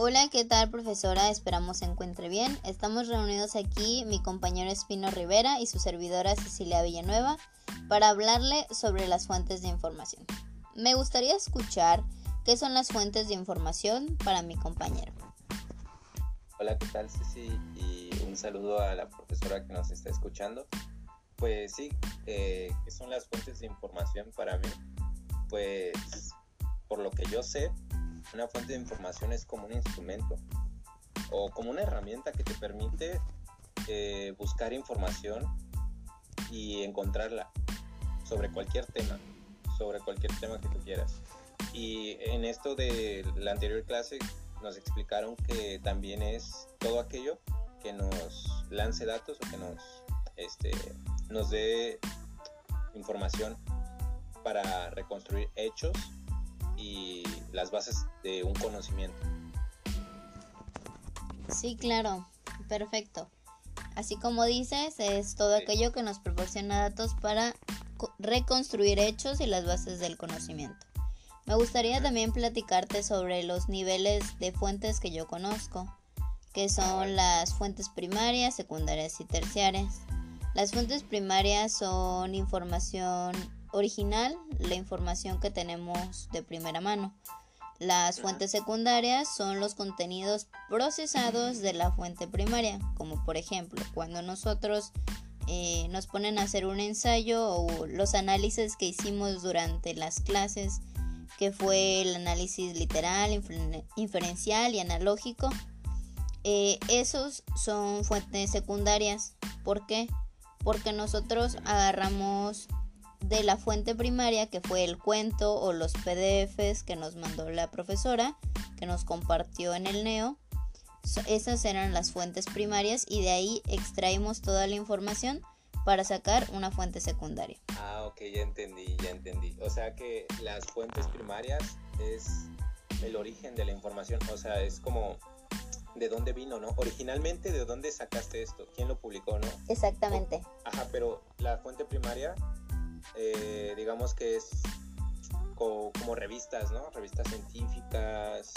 Hola, ¿qué tal profesora? Esperamos se encuentre bien. Estamos reunidos aquí mi compañero Espino Rivera y su servidora Cecilia Villanueva para hablarle sobre las fuentes de información. Me gustaría escuchar qué son las fuentes de información para mi compañero. Hola, ¿qué tal Ceci? Y un saludo a la profesora que nos está escuchando. Pues sí, eh, ¿qué son las fuentes de información para mí? Pues por lo que yo sé, una fuente de información es como un instrumento o como una herramienta que te permite eh, buscar información y encontrarla sobre cualquier tema, sobre cualquier tema que tú quieras. Y en esto de la anterior clase nos explicaron que también es todo aquello que nos lance datos o que nos, este, nos dé información para reconstruir hechos y las bases de un conocimiento. Sí, claro, perfecto. Así como dices, es todo aquello que nos proporciona datos para reconstruir hechos y las bases del conocimiento. Me gustaría también platicarte sobre los niveles de fuentes que yo conozco, que son las fuentes primarias, secundarias y terciarias. Las fuentes primarias son información original, la información que tenemos de primera mano. Las fuentes secundarias son los contenidos procesados de la fuente primaria, como por ejemplo cuando nosotros eh, nos ponen a hacer un ensayo o los análisis que hicimos durante las clases, que fue el análisis literal, inferencial y analógico. Eh, esos son fuentes secundarias. ¿Por qué? Porque nosotros agarramos de la fuente primaria que fue el cuento o los PDFs que nos mandó la profesora, que nos compartió en el NEO. Esas eran las fuentes primarias y de ahí extraímos toda la información para sacar una fuente secundaria. Ah, ok, ya entendí, ya entendí. O sea que las fuentes primarias es el origen de la información, o sea, es como de dónde vino, ¿no? Originalmente, ¿de dónde sacaste esto? ¿Quién lo publicó, no? Exactamente. Ajá, pero la fuente primaria eh, digamos que es como, revistas, ¿no? Revistas científicas,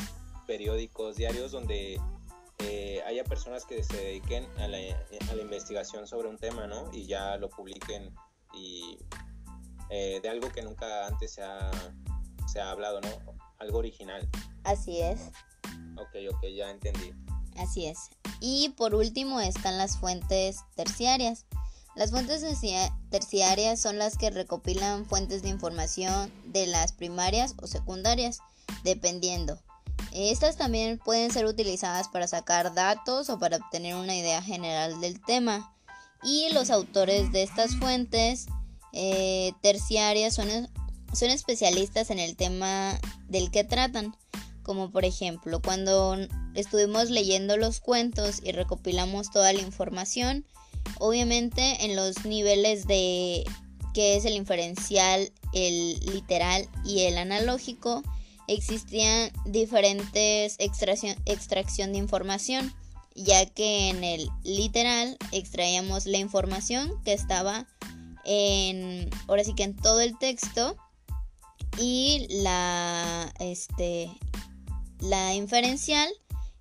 periódicos, diarios, donde eh, haya personas que se dediquen a la, investigación sobre un tema, ¿no? Y ya lo publiquen y eh, de algo que nunca antes se ha, se ha hablado, ¿no? Algo original. Así es. Ok, ok, ya entendí. Así es. Y por último están las fuentes terciarias. Las fuentes terciarias son las que recopilan fuentes de información de las primarias o secundarias, dependiendo. Estas también pueden ser utilizadas para sacar datos o para obtener una idea general del tema. Y los autores de estas fuentes eh, terciarias son, son especialistas en el tema del que tratan. Como por ejemplo, cuando estuvimos leyendo los cuentos y recopilamos toda la información, Obviamente en los niveles de que es el inferencial, el literal y el analógico, existían diferentes extracción, extracción de información, ya que en el literal extraíamos la información que estaba en, ahora sí que en todo el texto y la, este, la inferencial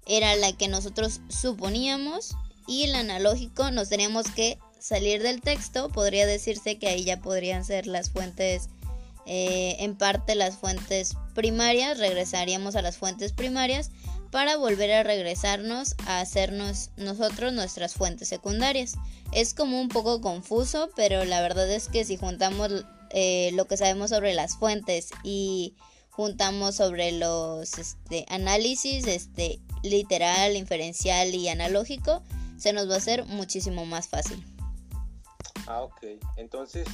era la que nosotros suponíamos y el analógico nos tenemos que salir del texto, podría decirse que ahí ya podrían ser las fuentes, eh, en parte las fuentes primarias, regresaríamos a las fuentes primarias para volver a regresarnos a hacernos nosotros nuestras fuentes secundarias. Es como un poco confuso, pero la verdad es que si juntamos eh, lo que sabemos sobre las fuentes y juntamos sobre los este, análisis este, literal, inferencial y analógico, se nos va a hacer muchísimo más fácil. Ah, ok. Entonces,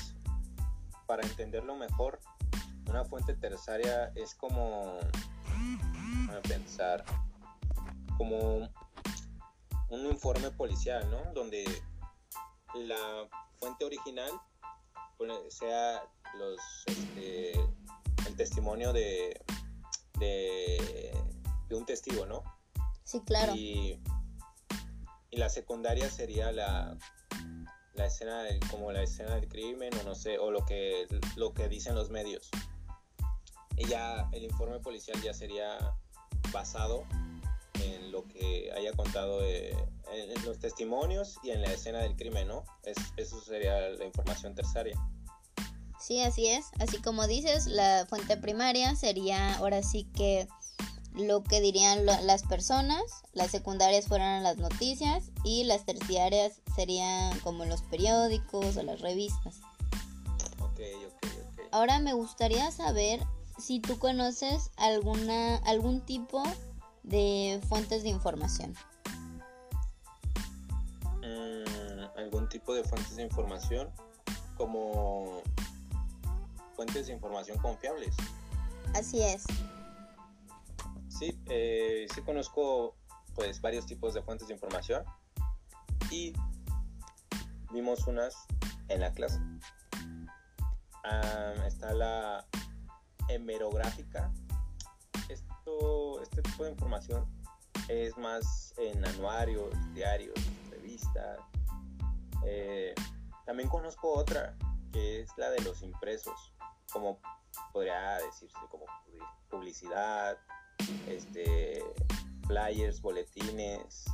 para entenderlo mejor, una fuente terciaria es como, a pensar, como un informe policial, ¿no? Donde la fuente original sea los, este, el testimonio de, de, de, un testigo, ¿no? Sí, claro. Y y la secundaria sería la, la escena del, como la escena del crimen o no sé o lo que lo que dicen los medios y ya el informe policial ya sería basado en lo que haya contado eh, en los testimonios y en la escena del crimen, ¿no? Es, eso sería la información terciaria. Sí, así es. Así como dices, la fuente primaria sería ahora sí que lo que dirían las personas, las secundarias fueran las noticias y las terciarias serían como los periódicos o las revistas. Ok, ok, ok. Ahora me gustaría saber si tú conoces alguna algún tipo de fuentes de información. Mm, algún tipo de fuentes de información como fuentes de información confiables. Así es. Sí, eh, sí conozco pues varios tipos de fuentes de información y vimos unas en la clase. Ah, está la hemerográfica. Este tipo de información es más en anuarios, diarios, revistas. Eh, también conozco otra que es la de los impresos, como podría decirse como publicidad, este, flyers, boletines,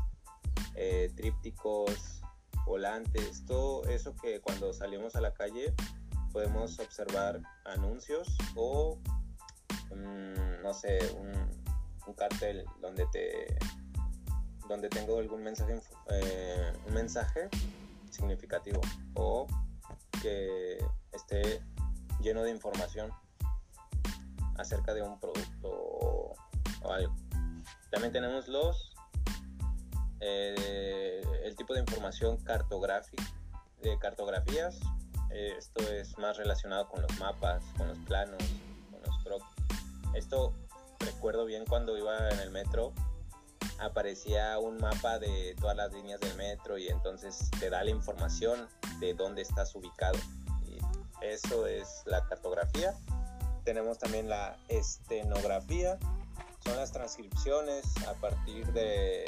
eh, trípticos, volantes, todo eso que cuando salimos a la calle podemos observar anuncios o, mm, no sé, un, cartel donde te donde tengo algún mensaje eh, un mensaje significativo o que esté lleno de información acerca de un producto también tenemos los eh, el tipo de información cartográfica de cartografías. Eh, esto es más relacionado con los mapas, con los planos, con los croquis. Esto recuerdo bien cuando iba en el metro aparecía un mapa de todas las líneas del metro y entonces te da la información de dónde estás ubicado. Y eso es la cartografía. Tenemos también la estenografía, son las transcripciones a partir de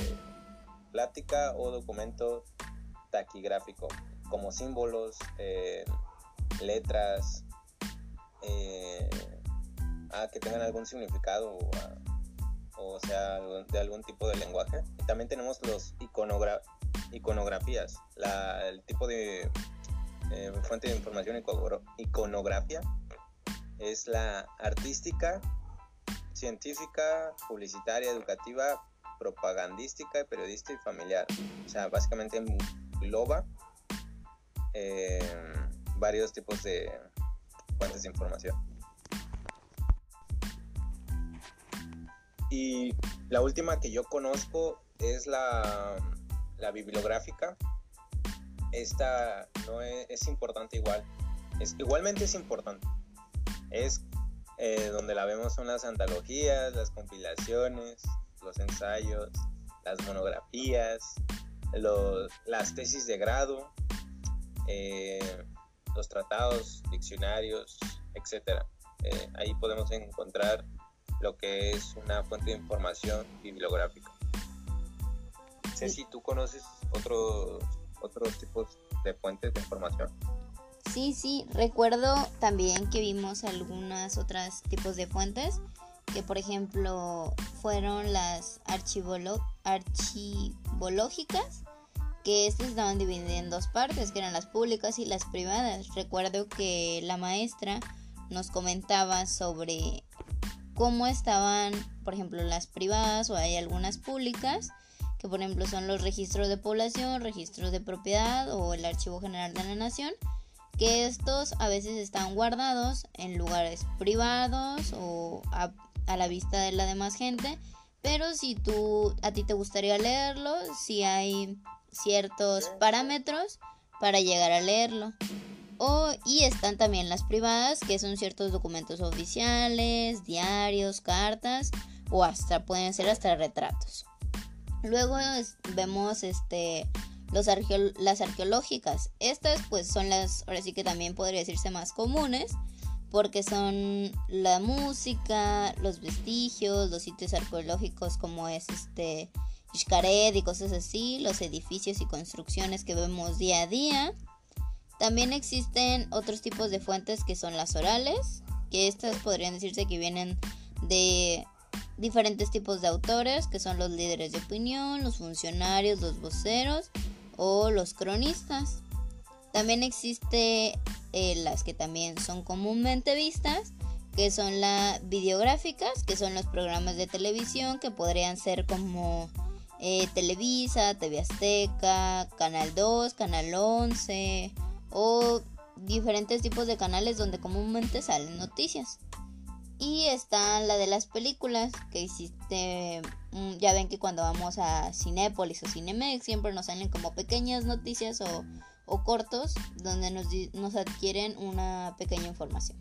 plática o documento taquigráfico, como símbolos, eh, letras, eh, que tengan algún significado o, sea de algún tipo de lenguaje. También tenemos los iconografías, el tipo de eh, fuente de información iconografía es la artística científica, publicitaria, educativa, propagandística, periodista y familiar. O sea, básicamente engloba eh, varios tipos de fuentes de información. Y la última que yo conozco es la, la bibliográfica. Esta no es, es importante igual. Es, igualmente es importante. Es eh, donde la vemos son las antologías, las compilaciones, los ensayos, las monografías, las tesis de grado, eh, los tratados, diccionarios, etc. Eh, ahí podemos encontrar lo que es una fuente de información bibliográfica. sé si ¿tú conoces otros, otros tipos de fuentes de información? Sí, sí, recuerdo también que vimos algunas otras tipos de fuentes, que por ejemplo fueron las archivológicas, que estas estaban divididas en dos partes, que eran las públicas y las privadas. Recuerdo que la maestra nos comentaba sobre cómo estaban, por ejemplo, las privadas o hay algunas públicas, que por ejemplo son los registros de población, registros de propiedad o el Archivo General de la Nación que estos a veces están guardados en lugares privados o a, la vista de la demás gente, pero si tú a ti te gustaría leerlo, si hay ciertos parámetros para llegar a leerlo. O, y están también las privadas, que son ciertos documentos oficiales, diarios, cartas o hasta pueden ser hasta retratos. Luego vemos este los las arqueológicas. Estas pues son las, ahora sí que también podría decirse más comunes, porque son la música, los vestigios, los sitios arqueológicos como es este Xcaret y cosas así, los edificios y construcciones que vemos día a día. También existen otros tipos de fuentes que son las orales, que estas podrían decirse que vienen de diferentes tipos de autores, que son los líderes de opinión, los funcionarios, los voceros o los cronistas. También existe eh, las que también son comúnmente vistas, que son las videográficas, que son los programas de televisión que podrían ser como eh, Televisa, TV Azteca, Canal 2, Canal 11 o diferentes tipos de canales donde comúnmente salen noticias. Y está la de las películas que hiciste. Mm, ya ven que cuando vamos a Cinépolis o Cinemex siempre nos salen como pequeñas noticias o, cortos donde nos, nos adquieren una pequeña información.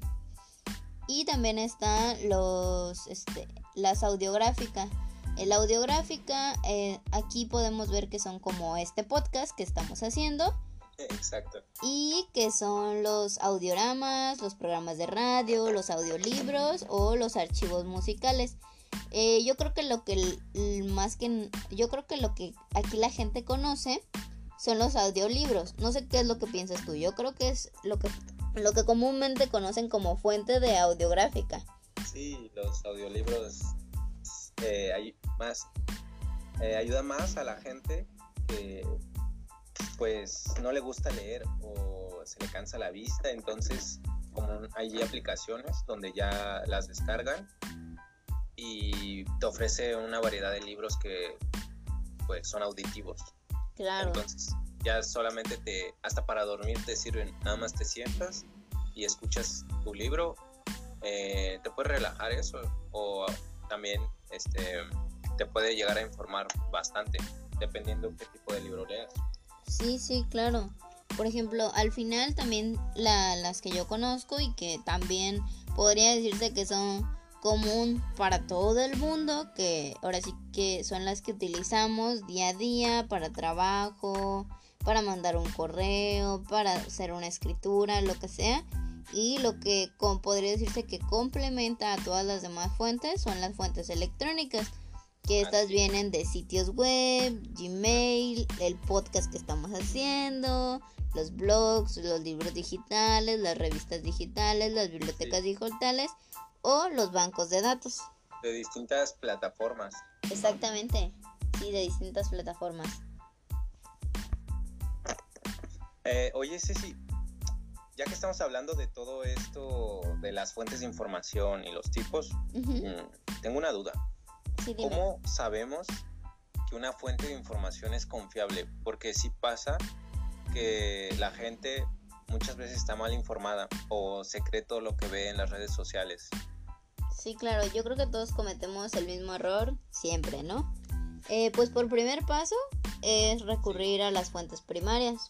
Y también están los, este, las audiográficas. La audiográfica, eh, aquí podemos ver que son como este podcast que estamos haciendo. Exacto. Y que son los audioramas, los programas de radio, los audiolibros o los archivos musicales. Eh, yo creo que lo que más que yo creo que lo que aquí la gente conoce son los audiolibros. No sé qué es lo que piensas tú. Yo creo que es lo que lo que comúnmente conocen como fuente de audiográfica. Sí, los audiolibros eh, más eh, ayuda más a la gente que pues no le gusta leer o se le cansa la vista, entonces como hay aplicaciones donde ya las descargan y te ofrece una variedad de libros que pues son auditivos. Claro. Entonces ya solamente te, hasta para dormir te sirven, nada más te sientas y escuchas tu libro, eh, te puede relajar eso o también este, te puede llegar a informar bastante, dependiendo qué tipo de libro leas. Sí, sí, claro. Por ejemplo, al final también las que yo conozco y que también podría decirse que son común para todo el mundo, que ahora sí que son las que utilizamos día a día para trabajo, para mandar un correo, para hacer una escritura, lo que sea. Y lo que podría decirse que complementa a todas las demás fuentes son las fuentes electrónicas, que estas vienen de sitios web, Gmail, el podcast que estamos haciendo, los blogs, los libros digitales, las revistas digitales, las bibliotecas digitales o los bancos de datos. De distintas plataformas. Exactamente, sí, de distintas plataformas. Eh, oye, Ceci, ya que estamos hablando de todo esto, de las fuentes de información y los tipos, mm, tengo una duda. ¿Cómo sabemos que una fuente de información es confiable? Porque sí pasa que la gente muchas veces está mal informada o secreto lo que ve en las redes sociales. Sí, claro, yo creo que todos cometemos el mismo error siempre, ¿no? Eh, pues por primer paso es recurrir a las fuentes primarias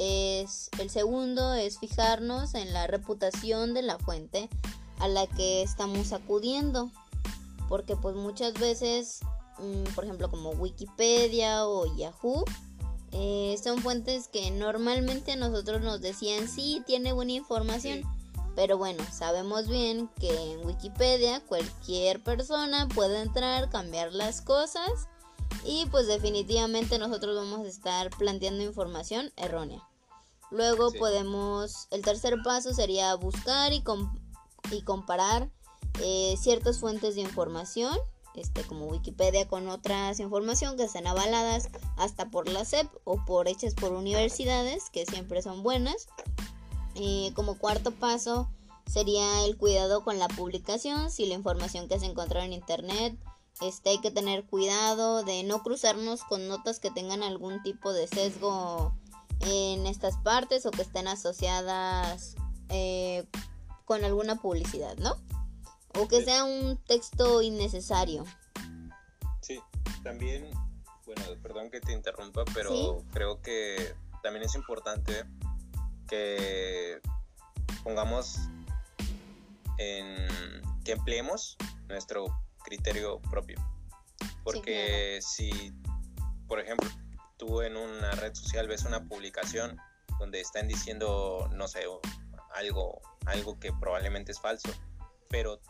es el segundo es fijarnos en la reputación de la fuente a la que estamos acudiendo porque pues muchas veces mm, por ejemplo como Wikipedia o Yahoo eh, son fuentes que normalmente a nosotros nos decían sí tiene buena información pero bueno sabemos bien que en Wikipedia cualquier persona puede entrar cambiar las cosas y pues definitivamente nosotros vamos a estar planteando información errónea. Luego podemos, el tercer paso sería buscar y, y comparar eh, ciertas fuentes de información, este, como Wikipedia con otras información que estén avaladas hasta por la SEP o por hechas por universidades, que siempre son buenas. Eh, como cuarto paso sería el cuidado con la publicación, si la información que se encuentra en internet este, hay que tener cuidado de no cruzarnos con notas que tengan algún tipo de sesgo en estas partes o que estén asociadas eh, con alguna publicidad, ¿no? O que sea un texto innecesario. Sí, también, bueno, perdón que te interrumpa, pero creo que también es importante que pongamos en que empleemos nuestro criterio propio. Porque si, por ejemplo, tú en una red social ves una publicación donde están diciendo, no sé, algo, algo que probablemente es falso, pero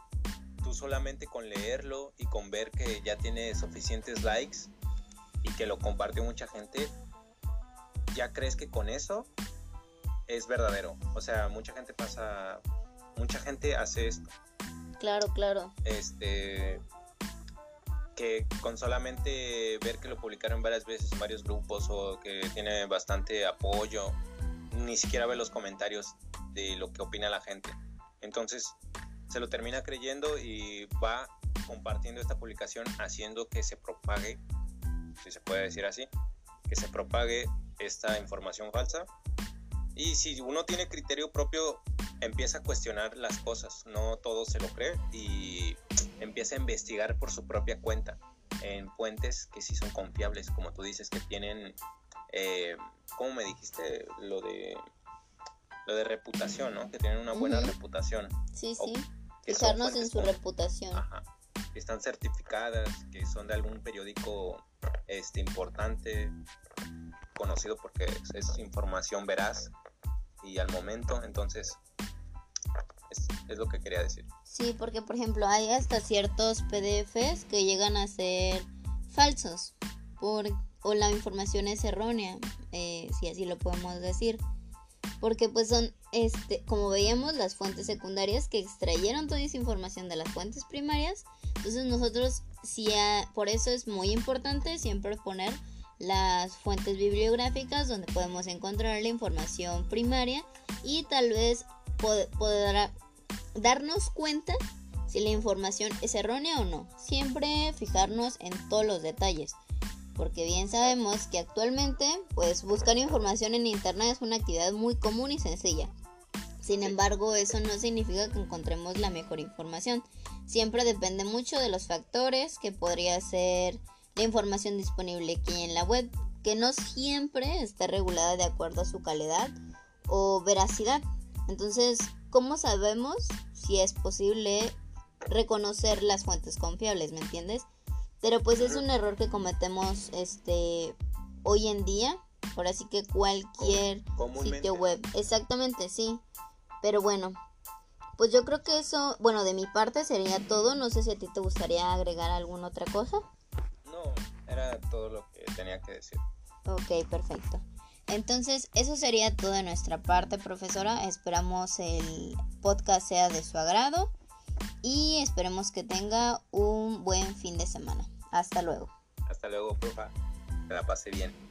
tú solamente con leerlo y con ver que ya tiene suficientes likes y que lo comparte mucha gente, ya crees que con eso es verdadero. O sea, mucha gente pasa, mucha gente hace esto. Claro, claro. Este, que con solamente ver que lo publicaron varias veces en varios grupos o que tiene bastante apoyo, ni siquiera ve los comentarios de lo que opina la gente. Entonces se lo termina creyendo y va compartiendo esta publicación haciendo que se propague, si se puede decir así, que se propague esta información falsa. Y si uno tiene criterio propio, empieza a cuestionar las cosas, no todo se lo cree y empieza a investigar por su propia cuenta en fuentes que sí son confiables, como tú dices, que tienen, eh, ¿cómo me dijiste? Lo de lo de reputación, ¿no? Que tienen una buena reputación. Sí, sí. Fijarnos en su reputación. Ajá. Que están certificadas, que son de algún periódico este importante, conocido porque es información veraz y al momento, entonces es, lo que quería decir. Sí, porque por ejemplo hay hasta ciertos PDFs que llegan a ser falsos por, o la información es errónea, eh, si así lo podemos decir. Porque pues son, este, como veíamos, las fuentes secundarias que extrayeron toda esa información de las fuentes primarias. Entonces nosotros, sí, por eso es muy importante siempre poner las fuentes bibliográficas donde podemos encontrar la información primaria y tal vez podrá darnos cuenta si la información es errónea o no. Siempre fijarnos en todos los detalles. Porque bien sabemos que actualmente pues buscar información en internet es una actividad muy común y sencilla. Sin embargo, eso no significa que encontremos la mejor información. Siempre depende mucho de los factores que podría ser la información disponible aquí en la web, que no siempre está regulada de acuerdo a su calidad o veracidad. Entonces, ¿cómo sabemos si es posible reconocer las fuentes confiables, ¿me entiendes? Pero pues es un error que cometemos este hoy en día, por así que cualquier sitio web, exactamente, sí. Pero bueno, pues yo creo que eso, bueno, de mi parte sería todo, no sé si a ti te gustaría agregar alguna otra cosa. No, era todo lo que tenía que decir. Ok, perfecto. Entonces, eso sería todo de nuestra parte, profesora. Esperamos el podcast sea de su agrado y esperemos que tenga un buen fin de semana. Hasta luego. Hasta luego, profa. Que la pase bien.